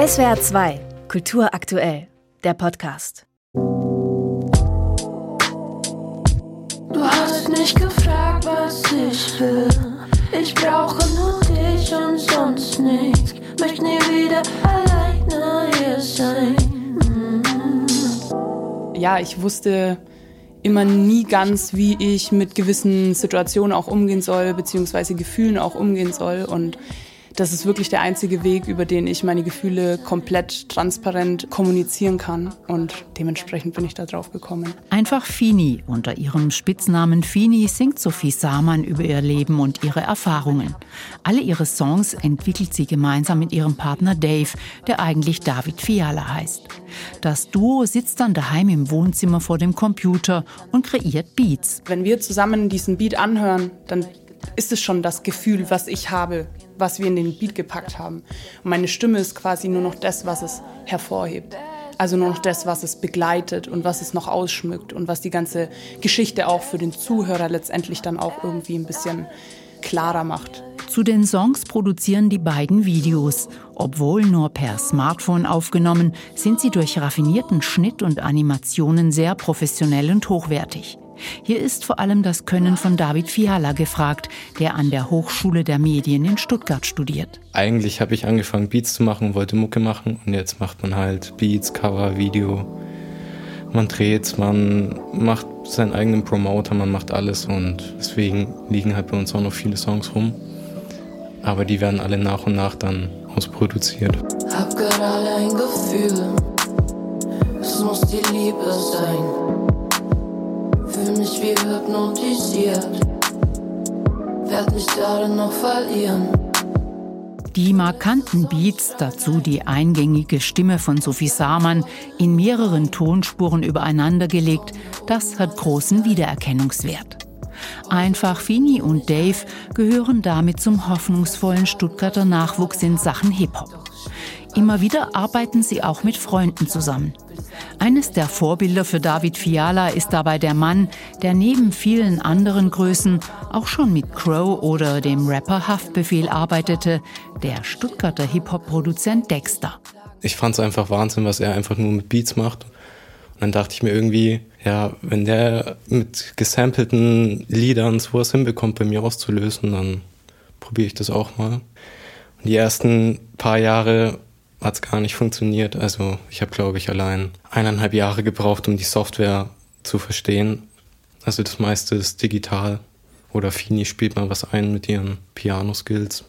SWR 2, Kultur aktuell, der Podcast. Du hast nicht gefragt, was ich will. Ich brauche nur dich und sonst nichts. Möchte nie wieder alleine hier sein. Mhm. Ja, ich wusste immer nie ganz, wie ich mit gewissen Situationen auch umgehen soll, beziehungsweise Gefühlen auch umgehen soll. Und das ist wirklich der einzige Weg, über den ich meine Gefühle komplett transparent kommunizieren kann. Und dementsprechend bin ich da drauf gekommen. Einfach Fini. Unter ihrem Spitznamen Fini singt Sophie Samann über ihr Leben und ihre Erfahrungen. Alle ihre Songs entwickelt sie gemeinsam mit ihrem Partner Dave, der eigentlich David Fiala heißt. Das Duo sitzt dann daheim im Wohnzimmer vor dem Computer und kreiert Beats. Wenn wir zusammen diesen Beat anhören, dann ist es schon das Gefühl, was ich habe, was wir in den Beat gepackt haben. Und meine Stimme ist quasi nur noch das, was es hervorhebt. Also nur noch das, was es begleitet und was es noch ausschmückt und was die ganze Geschichte auch für den Zuhörer letztendlich dann auch irgendwie ein bisschen klarer macht. Zu den Songs produzieren die beiden Videos. Obwohl nur per Smartphone aufgenommen, sind sie durch raffinierten Schnitt und Animationen sehr professionell und hochwertig. Hier ist vor allem das Können von David Fiala gefragt, der an der Hochschule der Medien in Stuttgart studiert. Eigentlich habe ich angefangen, Beats zu machen, wollte Mucke machen und jetzt macht man halt Beats, Cover, Video. Man dreht, man macht seinen eigenen Promoter, man macht alles und deswegen liegen halt bei uns auch noch viele Songs rum. Aber die werden alle nach und nach dann ausproduziert. Hab gerade ein Gefühl, es muss die Liebe sein fühl mich wie hypnotisiert. Werd mich gerade noch verlieren. Die markanten Beats, dazu die eingängige Stimme von Sophie Samann, in mehreren Tonspuren übereinandergelegt, das hat großen Wiedererkennungswert. Einfach Fini und Dave gehören damit zum hoffnungsvollen Stuttgarter Nachwuchs in Sachen Hip-Hop. Immer wieder arbeiten sie auch mit Freunden zusammen. Eines der Vorbilder für David Fiala ist dabei der Mann, der neben vielen anderen Größen auch schon mit Crow oder dem Rapper Haftbefehl arbeitete, der Stuttgarter Hip-Hop-Produzent Dexter. Ich fand es einfach Wahnsinn, was er einfach nur mit Beats macht. Und dann dachte ich mir irgendwie, ja, wenn der mit gesampelten Liedern sowas hinbekommt, bei mir auszulösen, dann probiere ich das auch mal. Und die ersten paar Jahre hat es gar nicht funktioniert. Also ich habe, glaube ich, allein eineinhalb Jahre gebraucht, um die Software zu verstehen. Also das meiste ist digital. Oder Fini spielt mal was ein mit ihren Piano-Skills.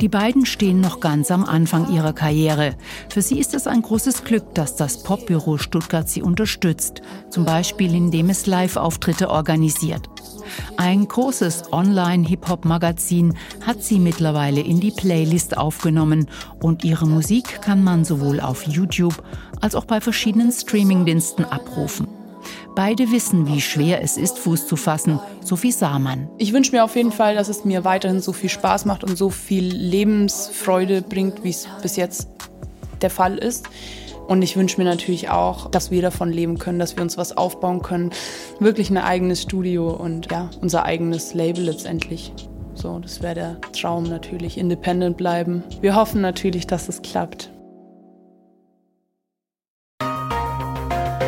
Die beiden stehen noch ganz am Anfang ihrer Karriere. Für sie ist es ein großes Glück, dass das Popbüro Stuttgart sie unterstützt, zum Beispiel indem es Live-Auftritte organisiert. Ein großes Online-Hip-Hop-Magazin hat sie mittlerweile in die Playlist aufgenommen und ihre Musik kann man sowohl auf YouTube als auch bei verschiedenen Streamingdiensten abrufen. Beide wissen, wie schwer es ist, Fuß zu fassen, Sophie Samann. Ich wünsche mir auf jeden Fall, dass es mir weiterhin so viel Spaß macht und so viel Lebensfreude bringt, wie es bis jetzt der Fall ist. Und ich wünsche mir natürlich auch, dass wir davon leben können, dass wir uns was aufbauen können. Wirklich ein eigenes Studio und ja, unser eigenes Label letztendlich. So, das wäre der Traum natürlich. Independent bleiben. Wir hoffen natürlich, dass es klappt.